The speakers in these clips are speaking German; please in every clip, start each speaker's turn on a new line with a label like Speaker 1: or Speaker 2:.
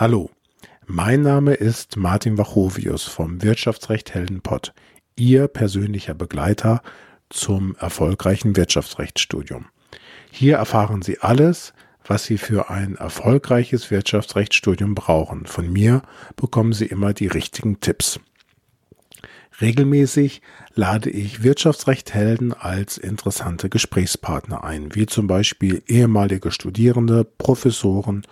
Speaker 1: Hallo, mein Name ist Martin Wachovius vom Wirtschaftsrecht Heldenpott, Ihr persönlicher Begleiter zum erfolgreichen Wirtschaftsrechtsstudium. Hier erfahren Sie alles, was Sie für ein erfolgreiches Wirtschaftsrechtsstudium brauchen. Von mir bekommen Sie immer die richtigen Tipps. Regelmäßig lade ich Wirtschaftsrechthelden als interessante Gesprächspartner ein, wie zum Beispiel ehemalige Studierende, Professoren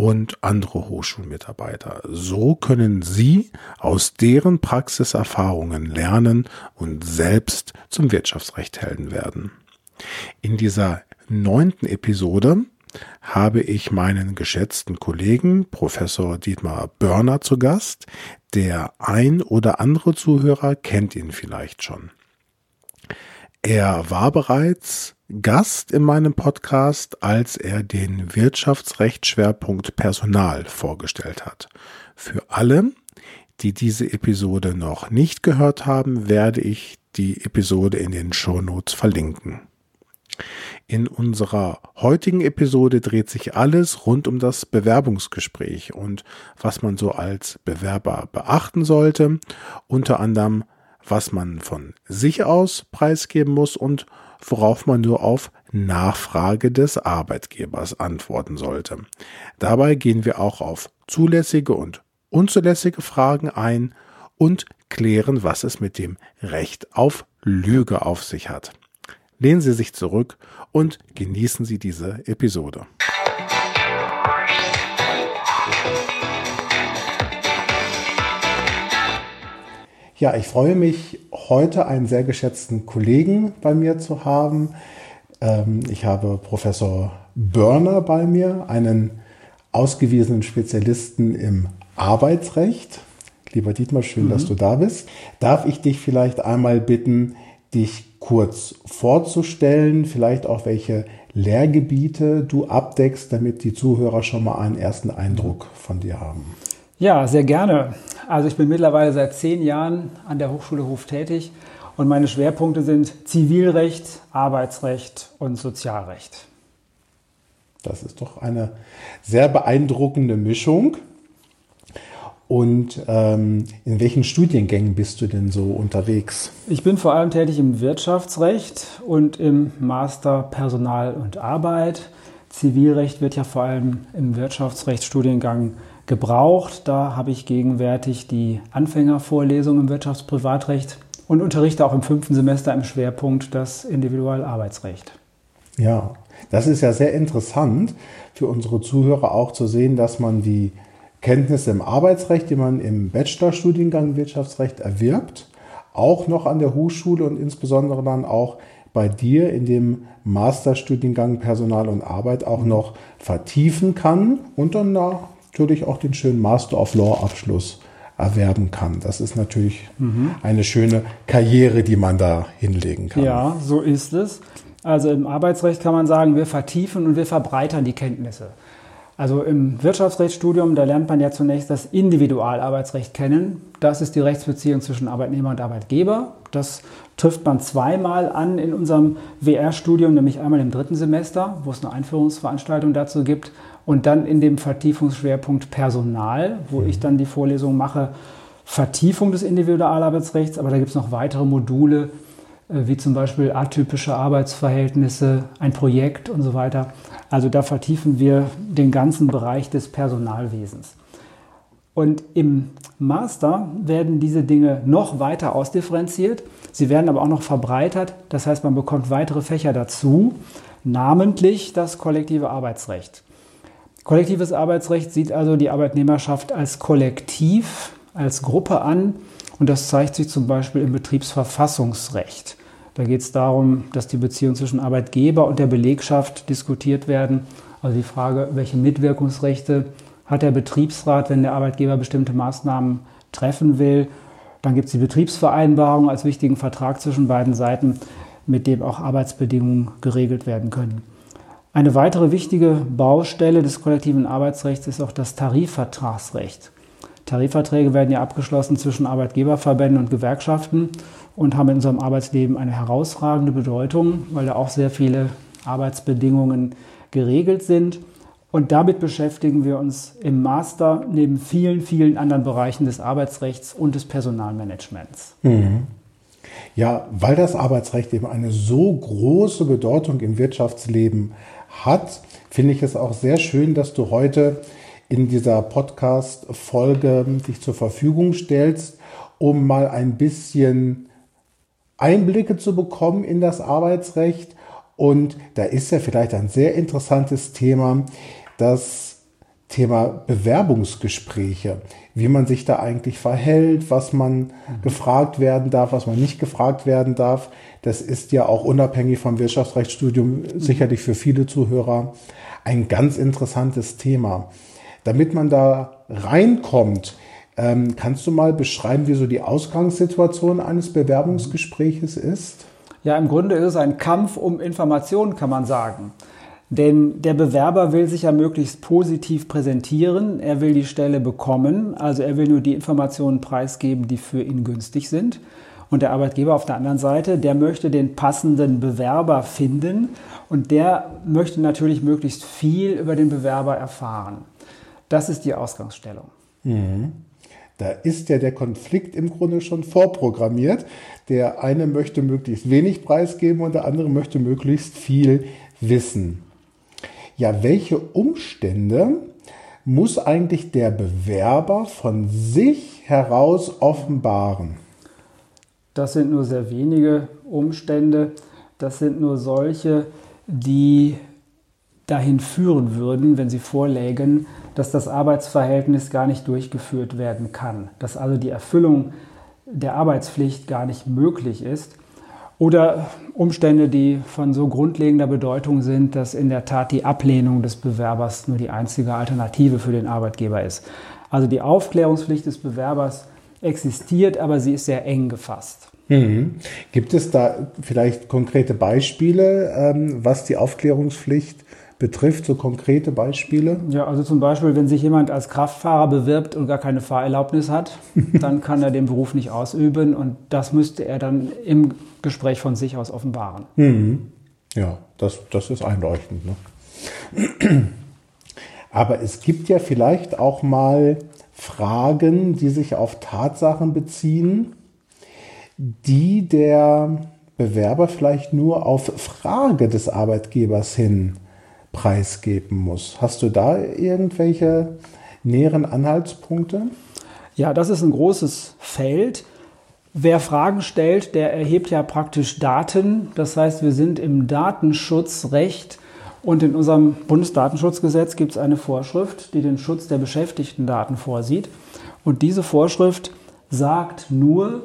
Speaker 1: und andere Hochschulmitarbeiter. So können Sie aus deren Praxiserfahrungen lernen und selbst zum Wirtschaftsrechthelden werden. In dieser neunten Episode habe ich meinen geschätzten Kollegen Professor Dietmar Börner zu Gast. Der ein oder andere Zuhörer kennt ihn vielleicht schon. Er war bereits Gast in meinem Podcast, als er den Wirtschaftsrechtsschwerpunkt Personal vorgestellt hat. Für alle, die diese Episode noch nicht gehört haben, werde ich die Episode in den Shownotes verlinken. In unserer heutigen Episode dreht sich alles rund um das Bewerbungsgespräch und was man so als Bewerber beachten sollte, unter anderem was man von sich aus preisgeben muss und worauf man nur auf Nachfrage des Arbeitgebers antworten sollte. Dabei gehen wir auch auf zulässige und unzulässige Fragen ein und klären, was es mit dem Recht auf Lüge auf sich hat. Lehnen Sie sich zurück und genießen Sie diese Episode. Ja, ich freue mich, heute einen sehr geschätzten Kollegen bei mir zu haben. Ähm, ich habe Professor Börner bei mir, einen ausgewiesenen Spezialisten im Arbeitsrecht. Lieber Dietmar, schön, mhm. dass du da bist. Darf ich dich vielleicht einmal bitten, dich kurz vorzustellen, vielleicht auch welche Lehrgebiete du abdeckst, damit die Zuhörer schon mal einen ersten Eindruck von dir haben.
Speaker 2: Ja, sehr gerne. Also ich bin mittlerweile seit zehn Jahren an der Hochschule Hof tätig und meine Schwerpunkte sind Zivilrecht, Arbeitsrecht und Sozialrecht.
Speaker 1: Das ist doch eine sehr beeindruckende Mischung. Und ähm, in welchen Studiengängen bist du denn so unterwegs?
Speaker 2: Ich bin vor allem tätig im Wirtschaftsrecht und im Master Personal und Arbeit. Zivilrecht wird ja vor allem im Wirtschaftsrechtsstudiengang gebraucht. Da habe ich gegenwärtig die Anfängervorlesung im Wirtschaftsprivatrecht und unterrichte auch im fünften Semester im Schwerpunkt das Individualarbeitsrecht.
Speaker 1: Ja, das ist ja sehr interessant für unsere Zuhörer auch zu sehen, dass man die Kenntnisse im Arbeitsrecht, die man im Bachelorstudiengang Wirtschaftsrecht erwirbt, auch noch an der Hochschule und insbesondere dann auch bei dir in dem Masterstudiengang Personal und Arbeit auch noch vertiefen kann und dann natürlich auch den schönen Master of Law Abschluss erwerben kann. Das ist natürlich mhm. eine schöne Karriere, die man da hinlegen kann.
Speaker 2: Ja, so ist es. Also im Arbeitsrecht kann man sagen, wir vertiefen und wir verbreitern die Kenntnisse. Also im Wirtschaftsrechtsstudium, da lernt man ja zunächst das Individualarbeitsrecht kennen. Das ist die Rechtsbeziehung zwischen Arbeitnehmer und Arbeitgeber. Das trifft man zweimal an in unserem WR-Studium, nämlich einmal im dritten Semester, wo es eine Einführungsveranstaltung dazu gibt, und dann in dem Vertiefungsschwerpunkt Personal, wo ich dann die Vorlesung mache, Vertiefung des Individualarbeitsrechts, aber da gibt es noch weitere Module, äh, wie zum Beispiel atypische Arbeitsverhältnisse, ein Projekt und so weiter. Also da vertiefen wir den ganzen Bereich des Personalwesens. Und im Master werden diese Dinge noch weiter ausdifferenziert. Sie werden aber auch noch verbreitert. Das heißt, man bekommt weitere Fächer dazu, namentlich das kollektive Arbeitsrecht. Kollektives Arbeitsrecht sieht also die Arbeitnehmerschaft als Kollektiv, als Gruppe an. Und das zeigt sich zum Beispiel im Betriebsverfassungsrecht. Da geht es darum, dass die Beziehungen zwischen Arbeitgeber und der Belegschaft diskutiert werden. Also die Frage, welche Mitwirkungsrechte hat der Betriebsrat, wenn der Arbeitgeber bestimmte Maßnahmen treffen will. Dann gibt es die Betriebsvereinbarung als wichtigen Vertrag zwischen beiden Seiten, mit dem auch Arbeitsbedingungen geregelt werden können. Eine weitere wichtige Baustelle des kollektiven Arbeitsrechts ist auch das Tarifvertragsrecht. Tarifverträge werden ja abgeschlossen zwischen Arbeitgeberverbänden und Gewerkschaften und haben in unserem Arbeitsleben eine herausragende Bedeutung, weil da auch sehr viele Arbeitsbedingungen geregelt sind. Und damit beschäftigen wir uns im Master neben vielen, vielen anderen Bereichen des Arbeitsrechts und des Personalmanagements. Mhm.
Speaker 1: Ja, weil das Arbeitsrecht eben eine so große Bedeutung im Wirtschaftsleben hat, finde ich es auch sehr schön, dass du heute in dieser Podcast-Folge dich zur Verfügung stellst, um mal ein bisschen Einblicke zu bekommen in das Arbeitsrecht. Und da ist ja vielleicht ein sehr interessantes Thema, das Thema Bewerbungsgespräche, wie man sich da eigentlich verhält, was man mhm. gefragt werden darf, was man nicht gefragt werden darf. Das ist ja auch unabhängig vom Wirtschaftsrechtsstudium mhm. sicherlich für viele Zuhörer ein ganz interessantes Thema. Damit man da reinkommt, ähm, kannst du mal beschreiben, wie so die Ausgangssituation eines Bewerbungsgespräches ist?
Speaker 2: Ja, im Grunde ist es ein Kampf um Informationen, kann man sagen. Denn der Bewerber will sich ja möglichst positiv präsentieren. Er will die Stelle bekommen. Also er will nur die Informationen preisgeben, die für ihn günstig sind. Und der Arbeitgeber auf der anderen Seite, der möchte den passenden Bewerber finden und der möchte natürlich möglichst viel über den Bewerber erfahren. Das ist die Ausgangsstellung.
Speaker 1: Mhm. Da ist ja der Konflikt im Grunde schon vorprogrammiert. Der eine möchte möglichst wenig preisgeben und der andere möchte möglichst viel wissen ja, welche Umstände muss eigentlich der Bewerber von sich heraus offenbaren?
Speaker 2: Das sind nur sehr wenige Umstände. Das sind nur solche, die dahin führen würden, wenn sie vorlägen, dass das Arbeitsverhältnis gar nicht durchgeführt werden kann, dass also die Erfüllung der Arbeitspflicht gar nicht möglich ist. Oder Umstände, die von so grundlegender Bedeutung sind, dass in der Tat die Ablehnung des Bewerbers nur die einzige Alternative für den Arbeitgeber ist. Also die Aufklärungspflicht des Bewerbers existiert, aber sie ist sehr eng gefasst.
Speaker 1: Mhm. Gibt es da vielleicht konkrete Beispiele, ähm, was die Aufklärungspflicht betrifft, so konkrete Beispiele?
Speaker 2: Ja, also zum Beispiel, wenn sich jemand als Kraftfahrer bewirbt und gar keine Fahrerlaubnis hat, dann kann er den Beruf nicht ausüben und das müsste er dann im Gespräch von sich aus offenbaren.
Speaker 1: Mhm. Ja, das, das ist einleuchtend. Ne? Aber es gibt ja vielleicht auch mal Fragen, die sich auf Tatsachen beziehen, die der Bewerber vielleicht nur auf Frage des Arbeitgebers hin preisgeben muss. Hast du da irgendwelche näheren Anhaltspunkte?
Speaker 2: Ja, das ist ein großes Feld. Wer Fragen stellt, der erhebt ja praktisch Daten. Das heißt, wir sind im Datenschutzrecht und in unserem Bundesdatenschutzgesetz gibt es eine Vorschrift, die den Schutz der beschäftigten Daten vorsieht. Und diese Vorschrift sagt nur,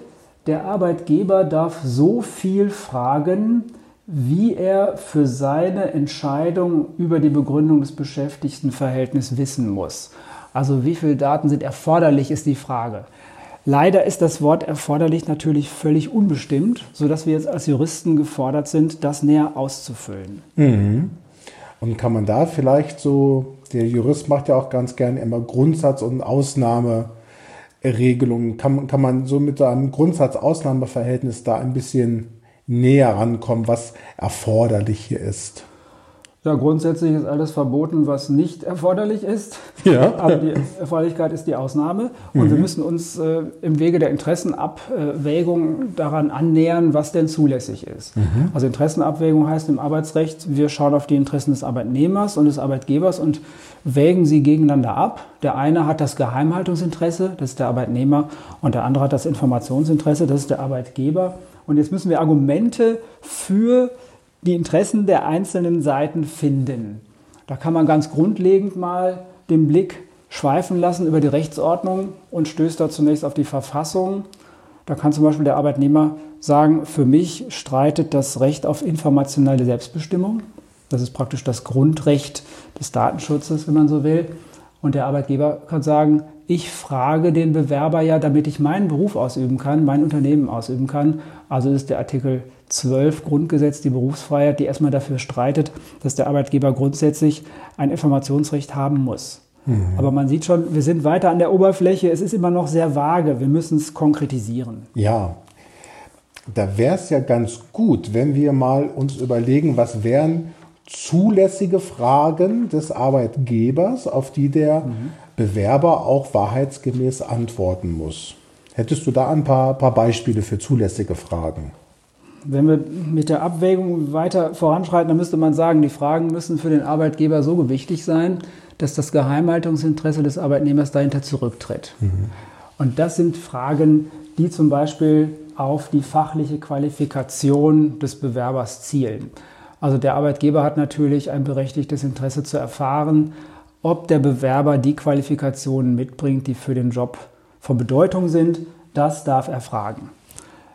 Speaker 2: der Arbeitgeber darf so viel fragen, wie er für seine Entscheidung über die Begründung des Beschäftigtenverhältnisses wissen muss. Also wie viele Daten sind erforderlich, ist die Frage. Leider ist das Wort erforderlich natürlich völlig unbestimmt, sodass wir jetzt als Juristen gefordert sind, das näher auszufüllen.
Speaker 1: Mhm. Und kann man da vielleicht so, der Jurist macht ja auch ganz gerne immer Grundsatz- und Ausnahmeregelungen, kann, kann man so mit einem Grundsatz-Ausnahmeverhältnis da ein bisschen näher rankommen, was erforderlich hier ist?
Speaker 2: Ja, grundsätzlich ist alles verboten, was nicht erforderlich ist.
Speaker 1: Ja.
Speaker 2: Aber die Erforderlichkeit ist die Ausnahme. Und mhm. wir müssen uns äh, im Wege der Interessenabwägung daran annähern, was denn zulässig ist. Mhm. Also Interessenabwägung heißt im Arbeitsrecht, wir schauen auf die Interessen des Arbeitnehmers und des Arbeitgebers und wägen sie gegeneinander ab. Der eine hat das Geheimhaltungsinteresse, das ist der Arbeitnehmer, und der andere hat das Informationsinteresse, das ist der Arbeitgeber. Und jetzt müssen wir Argumente für die Interessen der einzelnen Seiten finden. Da kann man ganz grundlegend mal den Blick schweifen lassen über die Rechtsordnung und stößt da zunächst auf die Verfassung. Da kann zum Beispiel der Arbeitnehmer sagen, für mich streitet das Recht auf informationelle Selbstbestimmung. Das ist praktisch das Grundrecht des Datenschutzes, wenn man so will. Und der Arbeitgeber kann sagen, ich frage den Bewerber ja, damit ich meinen Beruf ausüben kann, mein Unternehmen ausüben kann. Also ist der Artikel 12 Grundgesetz, die Berufsfreiheit, die erstmal dafür streitet, dass der Arbeitgeber grundsätzlich ein Informationsrecht haben muss. Mhm. Aber man sieht schon, wir sind weiter an der Oberfläche. Es ist immer noch sehr vage. Wir müssen es konkretisieren.
Speaker 1: Ja, da wäre es ja ganz gut, wenn wir mal uns überlegen, was wären zulässige Fragen des Arbeitgebers, auf die der mhm. Bewerber auch wahrheitsgemäß antworten muss. Hättest du da ein paar, paar Beispiele für zulässige Fragen?
Speaker 2: Wenn wir mit der Abwägung weiter voranschreiten, dann müsste man sagen, die Fragen müssen für den Arbeitgeber so gewichtig sein, dass das Geheimhaltungsinteresse des Arbeitnehmers dahinter zurücktritt. Mhm. Und das sind Fragen, die zum Beispiel auf die fachliche Qualifikation des Bewerbers zielen. Also der Arbeitgeber hat natürlich ein berechtigtes Interesse zu erfahren, ob der Bewerber die Qualifikationen mitbringt, die für den Job von Bedeutung sind. Das darf er fragen.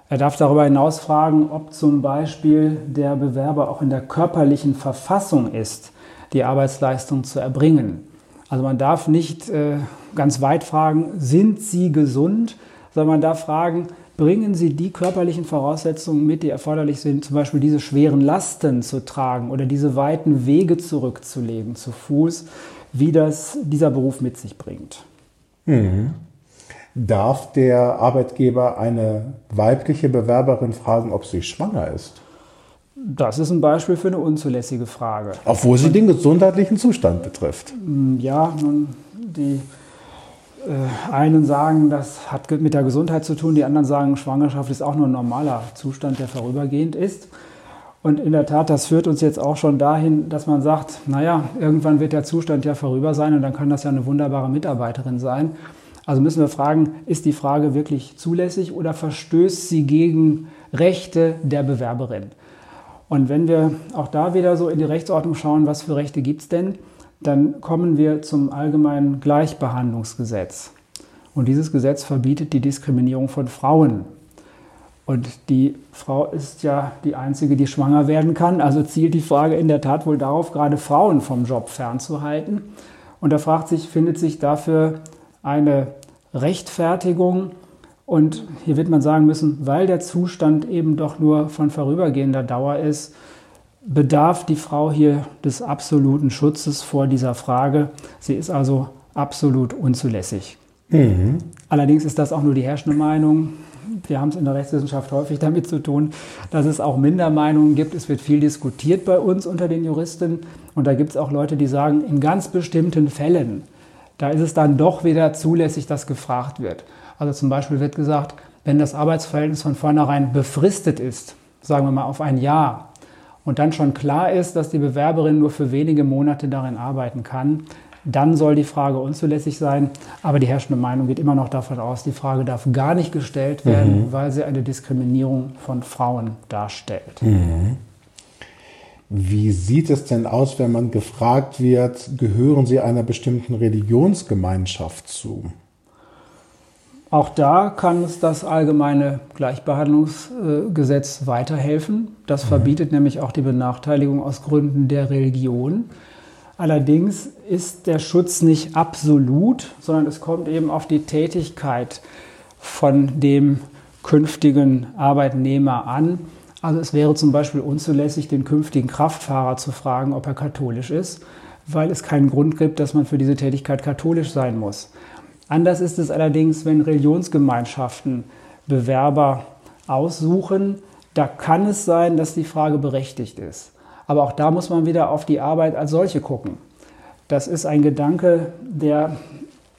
Speaker 2: Er darf darüber hinaus fragen, ob zum Beispiel der Bewerber auch in der körperlichen Verfassung ist, die Arbeitsleistung zu erbringen. Also man darf nicht äh, ganz weit fragen, sind Sie gesund, sondern man darf fragen, bringen Sie die körperlichen Voraussetzungen mit, die erforderlich sind, zum Beispiel diese schweren Lasten zu tragen oder diese weiten Wege zurückzulegen zu Fuß, wie das dieser Beruf mit sich bringt.
Speaker 1: Mhm. Darf der Arbeitgeber eine weibliche Bewerberin fragen, ob sie schwanger ist?
Speaker 2: Das ist ein Beispiel für eine unzulässige Frage.
Speaker 1: Obwohl sie den gesundheitlichen Zustand betrifft.
Speaker 2: Ja, nun, die äh, einen sagen, das hat mit der Gesundheit zu tun, die anderen sagen, Schwangerschaft ist auch nur ein normaler Zustand, der vorübergehend ist. Und in der Tat, das führt uns jetzt auch schon dahin, dass man sagt, naja, irgendwann wird der Zustand ja vorüber sein und dann kann das ja eine wunderbare Mitarbeiterin sein. Also müssen wir fragen, ist die Frage wirklich zulässig oder verstößt sie gegen Rechte der Bewerberin? Und wenn wir auch da wieder so in die Rechtsordnung schauen, was für Rechte gibt es denn, dann kommen wir zum allgemeinen Gleichbehandlungsgesetz. Und dieses Gesetz verbietet die Diskriminierung von Frauen. Und die Frau ist ja die einzige, die schwanger werden kann. Also zielt die Frage in der Tat wohl darauf, gerade Frauen vom Job fernzuhalten. Und da fragt sich, findet sich dafür eine Rechtfertigung? Und hier wird man sagen müssen, weil der Zustand eben doch nur von vorübergehender Dauer ist, bedarf die Frau hier des absoluten Schutzes vor dieser Frage. Sie ist also absolut unzulässig. Mhm. Allerdings ist das auch nur die herrschende Meinung. Wir haben es in der Rechtswissenschaft häufig damit zu tun, dass es auch Mindermeinungen gibt. Es wird viel diskutiert bei uns unter den Juristen. Und da gibt es auch Leute, die sagen, in ganz bestimmten Fällen, da ist es dann doch wieder zulässig, dass gefragt wird. Also zum Beispiel wird gesagt, wenn das Arbeitsverhältnis von vornherein befristet ist, sagen wir mal auf ein Jahr, und dann schon klar ist, dass die Bewerberin nur für wenige Monate darin arbeiten kann, dann soll die Frage unzulässig sein. Aber die herrschende Meinung geht immer noch davon aus, die Frage darf gar nicht gestellt werden, mhm. weil sie eine Diskriminierung von Frauen darstellt. Mhm.
Speaker 1: Wie sieht es denn aus, wenn man gefragt wird, gehören Sie einer bestimmten Religionsgemeinschaft zu?
Speaker 2: Auch da kann uns das allgemeine Gleichbehandlungsgesetz weiterhelfen. Das mhm. verbietet nämlich auch die Benachteiligung aus Gründen der Religion. Allerdings ist der Schutz nicht absolut, sondern es kommt eben auf die Tätigkeit von dem künftigen Arbeitnehmer an. Also es wäre zum Beispiel unzulässig, den künftigen Kraftfahrer zu fragen, ob er katholisch ist, weil es keinen Grund gibt, dass man für diese Tätigkeit katholisch sein muss. Anders ist es allerdings, wenn Religionsgemeinschaften Bewerber aussuchen. Da kann es sein, dass die Frage berechtigt ist. Aber auch da muss man wieder auf die Arbeit als solche gucken. Das ist ein Gedanke, der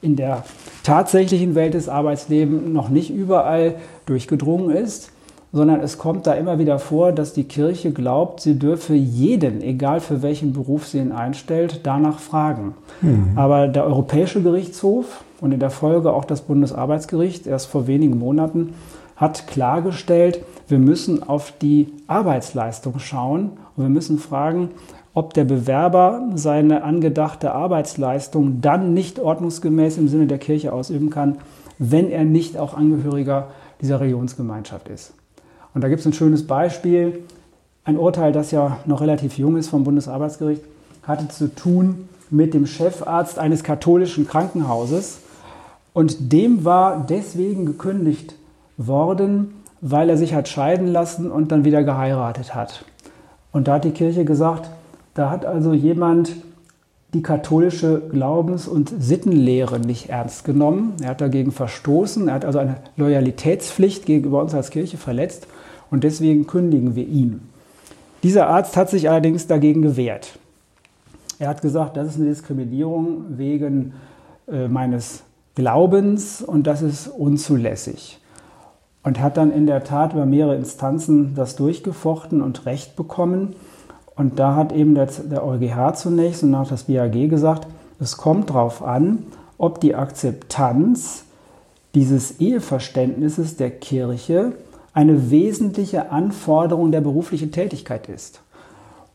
Speaker 2: in der tatsächlichen Welt des Arbeitslebens noch nicht überall durchgedrungen ist, sondern es kommt da immer wieder vor, dass die Kirche glaubt, sie dürfe jeden, egal für welchen Beruf sie ihn einstellt, danach fragen. Mhm. Aber der Europäische Gerichtshof und in der Folge auch das Bundesarbeitsgericht erst vor wenigen Monaten hat klargestellt, wir müssen auf die Arbeitsleistung schauen und wir müssen fragen, ob der Bewerber seine angedachte Arbeitsleistung dann nicht ordnungsgemäß im Sinne der Kirche ausüben kann, wenn er nicht auch Angehöriger dieser Religionsgemeinschaft ist. Und da gibt es ein schönes Beispiel. Ein Urteil, das ja noch relativ jung ist vom Bundesarbeitsgericht, hatte zu tun mit dem Chefarzt eines katholischen Krankenhauses, und dem war deswegen gekündigt worden, weil er sich hat scheiden lassen und dann wieder geheiratet hat. Und da hat die Kirche gesagt, da hat also jemand die katholische Glaubens- und Sittenlehre nicht ernst genommen. Er hat dagegen verstoßen, er hat also eine Loyalitätspflicht gegenüber uns als Kirche verletzt und deswegen kündigen wir ihn. Dieser Arzt hat sich allerdings dagegen gewehrt. Er hat gesagt, das ist eine Diskriminierung wegen äh, meines Glaubens und das ist unzulässig. Und hat dann in der Tat über mehrere Instanzen das durchgefochten und Recht bekommen. Und da hat eben der, EuGH zunächst und auch das BAG gesagt, es kommt darauf an, ob die Akzeptanz dieses Eheverständnisses der Kirche eine wesentliche Anforderung der beruflichen Tätigkeit ist.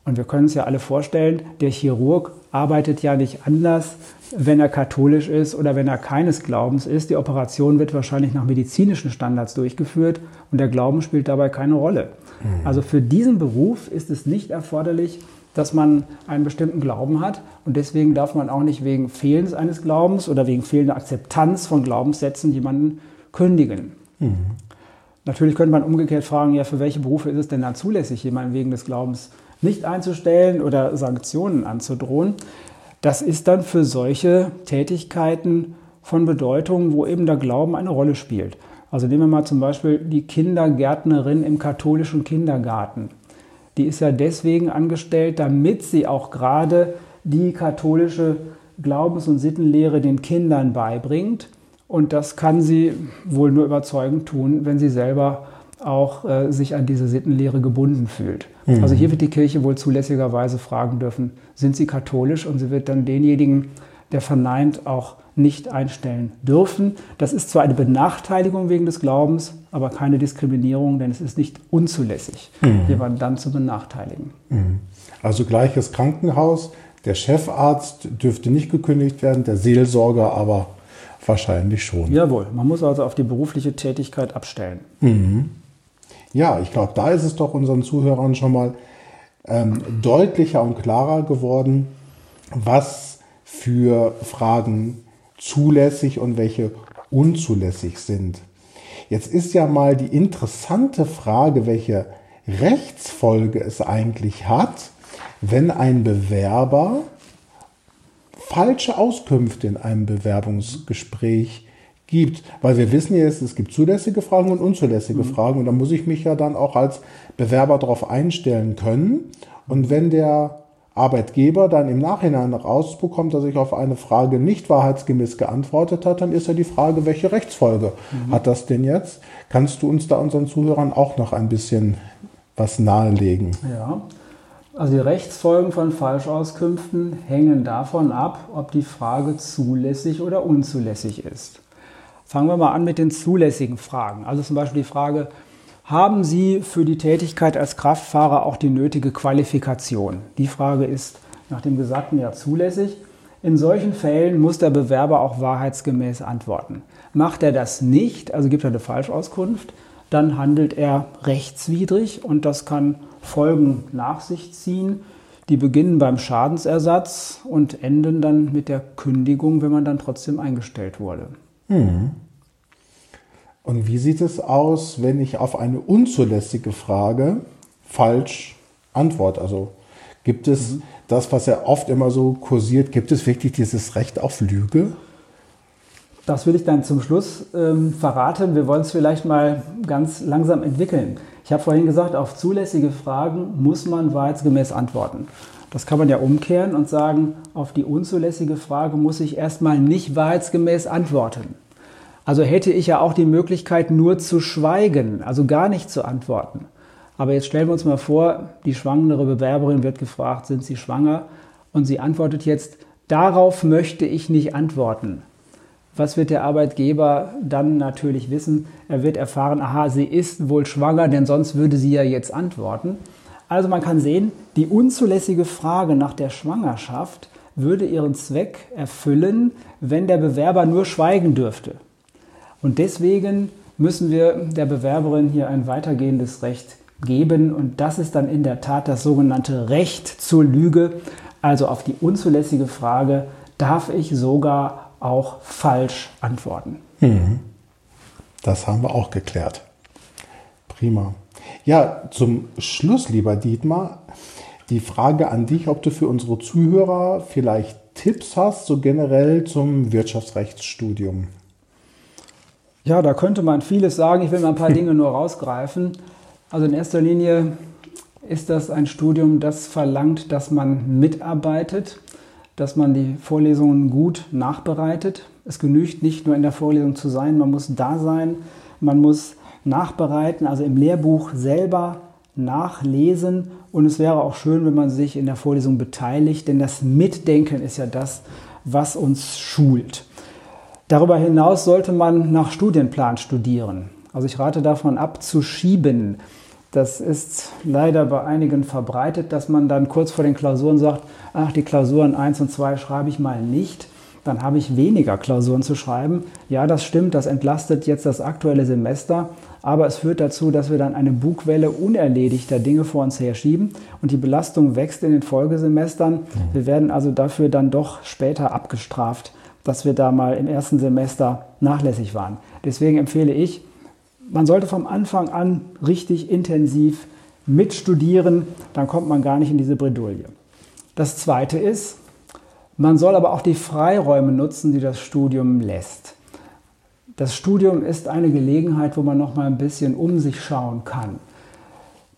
Speaker 2: Und wir können uns ja alle vorstellen, der Chirurg arbeitet ja nicht anders, wenn er katholisch ist oder wenn er keines Glaubens ist. Die Operation wird wahrscheinlich nach medizinischen Standards durchgeführt und der Glauben spielt dabei keine Rolle. Mhm. Also für diesen Beruf ist es nicht erforderlich, dass man einen bestimmten Glauben hat. Und deswegen darf man auch nicht wegen Fehlens eines Glaubens oder wegen fehlender Akzeptanz von Glaubenssätzen jemanden kündigen. Mhm. Natürlich könnte man umgekehrt fragen, ja, für welche Berufe ist es denn dann zulässig, jemanden wegen des Glaubens nicht einzustellen oder Sanktionen anzudrohen? Das ist dann für solche Tätigkeiten von Bedeutung, wo eben der Glauben eine Rolle spielt. Also nehmen wir mal zum Beispiel die Kindergärtnerin im katholischen Kindergarten die ist ja deswegen angestellt, damit sie auch gerade die katholische Glaubens- und Sittenlehre den Kindern beibringt. Und das kann sie wohl nur überzeugend tun, wenn sie selber auch äh, sich an diese Sittenlehre gebunden fühlt. Mhm. Also hier wird die Kirche wohl zulässigerweise fragen dürfen, sind sie katholisch? Und sie wird dann denjenigen, der verneint, auch nicht einstellen dürfen. Das ist zwar eine Benachteiligung wegen des Glaubens, aber keine Diskriminierung, denn es ist nicht unzulässig, mhm. jemanden dann zu benachteiligen.
Speaker 1: Mhm. Also gleiches Krankenhaus, der Chefarzt dürfte nicht gekündigt werden, der Seelsorger aber wahrscheinlich schon.
Speaker 2: Jawohl, man muss also auf die berufliche Tätigkeit abstellen.
Speaker 1: Mhm. Ja, ich glaube, da ist es doch unseren Zuhörern schon mal ähm, deutlicher und klarer geworden, was für Fragen zulässig und welche unzulässig sind. Jetzt ist ja mal die interessante Frage, welche Rechtsfolge es eigentlich hat, wenn ein Bewerber falsche Auskünfte in einem Bewerbungsgespräch gibt. Weil wir wissen jetzt, es gibt zulässige Fragen und unzulässige mhm. Fragen und da muss ich mich ja dann auch als Bewerber darauf einstellen können. Und wenn der Arbeitgeber dann im Nachhinein rausbekommt, dass ich auf eine Frage nicht wahrheitsgemäß geantwortet hat, dann ist ja die Frage, welche Rechtsfolge mhm. hat das denn jetzt? Kannst du uns da unseren Zuhörern auch noch ein bisschen was nahelegen?
Speaker 2: Ja, also die Rechtsfolgen von Falschauskünften hängen davon ab, ob die Frage zulässig oder unzulässig ist. Fangen wir mal an mit den zulässigen Fragen. Also zum Beispiel die Frage, haben Sie für die Tätigkeit als Kraftfahrer auch die nötige Qualifikation? Die Frage ist nach dem Gesagten ja zulässig. In solchen Fällen muss der Bewerber auch wahrheitsgemäß antworten. Macht er das nicht, also gibt er eine Falschauskunft, dann handelt er rechtswidrig und das kann Folgen nach sich ziehen. Die beginnen beim Schadensersatz und enden dann mit der Kündigung, wenn man dann trotzdem eingestellt wurde. Mhm.
Speaker 1: Und wie sieht es aus, wenn ich auf eine unzulässige Frage falsch antworte? Also gibt es mhm. das, was ja oft immer so kursiert, gibt es wirklich dieses Recht auf Lüge?
Speaker 2: Das will ich dann zum Schluss ähm, verraten. Wir wollen es vielleicht mal ganz langsam entwickeln. Ich habe vorhin gesagt, auf zulässige Fragen muss man wahrheitsgemäß antworten. Das kann man ja umkehren und sagen, auf die unzulässige Frage muss ich erstmal nicht wahrheitsgemäß antworten. Also hätte ich ja auch die Möglichkeit, nur zu schweigen, also gar nicht zu antworten. Aber jetzt stellen wir uns mal vor, die schwangere Bewerberin wird gefragt, sind Sie schwanger? Und sie antwortet jetzt, darauf möchte ich nicht antworten. Was wird der Arbeitgeber dann natürlich wissen? Er wird erfahren, aha, sie ist wohl schwanger, denn sonst würde sie ja jetzt antworten. Also man kann sehen, die unzulässige Frage nach der Schwangerschaft würde ihren Zweck erfüllen, wenn der Bewerber nur schweigen dürfte. Und deswegen müssen wir der Bewerberin hier ein weitergehendes Recht geben. Und das ist dann in der Tat das sogenannte Recht zur Lüge. Also auf die unzulässige Frage, darf ich sogar auch falsch antworten? Mhm.
Speaker 1: Das haben wir auch geklärt. Prima. Ja, zum Schluss, lieber Dietmar, die Frage an dich, ob du für unsere Zuhörer vielleicht Tipps hast, so generell zum Wirtschaftsrechtsstudium.
Speaker 2: Ja, da könnte man vieles sagen. Ich will mal ein paar Dinge nur rausgreifen. Also in erster Linie ist das ein Studium, das verlangt, dass man mitarbeitet, dass man die Vorlesungen gut nachbereitet. Es genügt nicht nur in der Vorlesung zu sein, man muss da sein, man muss nachbereiten, also im Lehrbuch selber nachlesen. Und es wäre auch schön, wenn man sich in der Vorlesung beteiligt, denn das Mitdenken ist ja das, was uns schult. Darüber hinaus sollte man nach Studienplan studieren. Also ich rate davon ab, zu schieben. Das ist leider bei einigen verbreitet, dass man dann kurz vor den Klausuren sagt, ach, die Klausuren 1 und 2 schreibe ich mal nicht. Dann habe ich weniger Klausuren zu schreiben. Ja, das stimmt, das entlastet jetzt das aktuelle Semester, aber es führt dazu, dass wir dann eine Bugwelle unerledigter Dinge vor uns herschieben und die Belastung wächst in den Folgesemestern. Wir werden also dafür dann doch später abgestraft, dass wir da mal im ersten Semester nachlässig waren. Deswegen empfehle ich, man sollte vom Anfang an richtig intensiv mitstudieren, dann kommt man gar nicht in diese Bredouille. Das Zweite ist, man soll aber auch die Freiräume nutzen, die das Studium lässt. Das Studium ist eine Gelegenheit, wo man noch mal ein bisschen um sich schauen kann.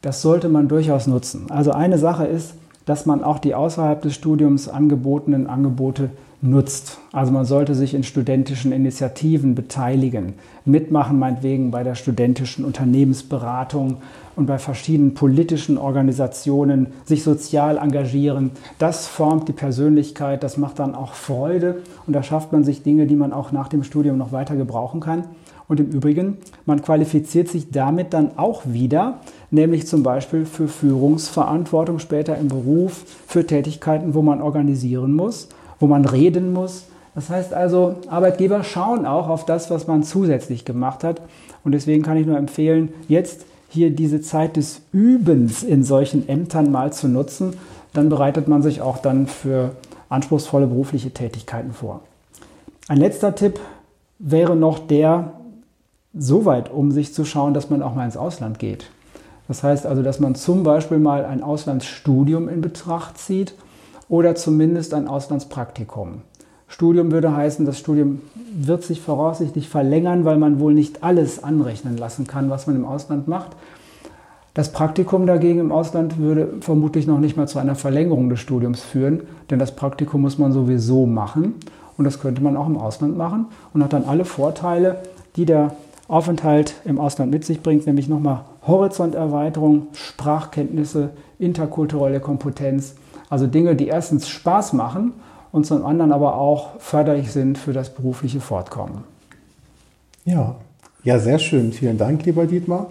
Speaker 2: Das sollte man durchaus nutzen. Also eine Sache ist, dass man auch die außerhalb des Studiums angebotenen Angebote nutzt. Also man sollte sich in studentischen Initiativen beteiligen, mitmachen meinetwegen bei der studentischen Unternehmensberatung und bei verschiedenen politischen Organisationen, sich sozial engagieren. Das formt die Persönlichkeit, das macht dann auch Freude und da schafft man sich Dinge, die man auch nach dem Studium noch weiter gebrauchen kann. Und im Übrigen, man qualifiziert sich damit dann auch wieder, nämlich zum Beispiel für Führungsverantwortung später im Beruf, für Tätigkeiten, wo man organisieren muss wo man reden muss. Das heißt also, Arbeitgeber schauen auch auf das, was man zusätzlich gemacht hat. Und deswegen kann ich nur empfehlen, jetzt hier diese Zeit des Übens in solchen Ämtern mal zu nutzen. Dann bereitet man sich auch dann für anspruchsvolle berufliche Tätigkeiten vor. Ein letzter Tipp wäre noch der, so weit um sich zu schauen, dass man auch mal ins Ausland geht. Das heißt also, dass man zum Beispiel mal ein Auslandsstudium in Betracht zieht oder zumindest ein Auslandspraktikum. Studium würde heißen, das Studium wird sich voraussichtlich verlängern, weil man wohl nicht alles anrechnen lassen kann, was man im Ausland macht. Das Praktikum dagegen im Ausland würde vermutlich noch nicht mal zu einer Verlängerung des Studiums führen, denn das Praktikum muss man sowieso machen und das könnte man auch im Ausland machen und hat dann alle Vorteile, die der Aufenthalt im Ausland mit sich bringt, nämlich nochmal Horizonterweiterung, Sprachkenntnisse, interkulturelle Kompetenz also Dinge, die erstens Spaß machen und zum anderen aber auch förderlich sind für das berufliche Fortkommen.
Speaker 1: Ja, ja, sehr schön. Vielen Dank, lieber Dietmar.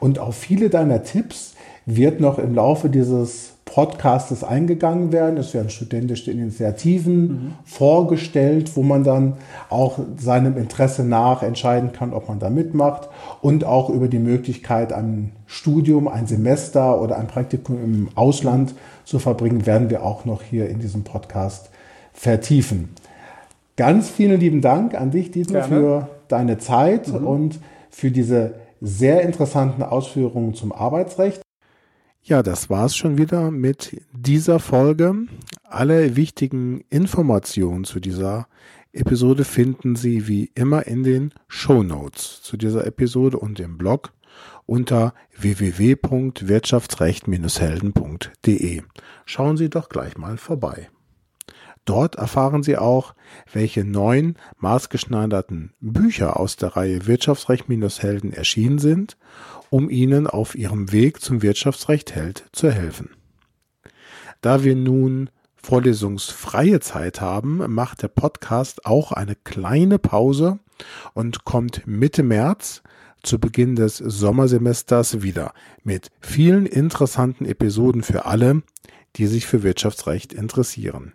Speaker 1: Und auf viele deiner Tipps wird noch im Laufe dieses Podcastes eingegangen werden. Es werden studentische Initiativen mhm. vorgestellt, wo man dann auch seinem Interesse nach entscheiden kann, ob man da mitmacht und auch über die Möglichkeit, ein Studium, ein Semester oder ein Praktikum im Ausland zu verbringen, werden wir auch noch hier in diesem Podcast vertiefen. Ganz vielen lieben Dank an dich, Dietmar, Gerne. für deine Zeit mhm. und für diese sehr interessanten Ausführungen zum Arbeitsrecht. Ja, das war's schon wieder mit dieser Folge. Alle wichtigen Informationen zu dieser Episode finden Sie wie immer in den Show Notes zu dieser Episode und im Blog unter www.wirtschaftsrecht-helden.de. Schauen Sie doch gleich mal vorbei. Dort erfahren Sie auch, welche neun maßgeschneiderten Bücher aus der Reihe Wirtschaftsrecht-Helden erschienen sind um Ihnen auf Ihrem Weg zum Wirtschaftsrecht Held zu helfen. Da wir nun vorlesungsfreie Zeit haben, macht der Podcast auch eine kleine Pause und kommt Mitte März zu Beginn des Sommersemesters wieder mit vielen interessanten Episoden für alle, die sich für Wirtschaftsrecht interessieren.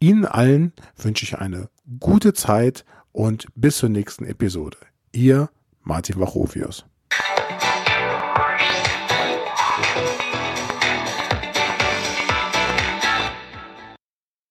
Speaker 1: Ihnen allen wünsche ich eine gute Zeit und bis zur nächsten Episode. Ihr Martin Wachovius.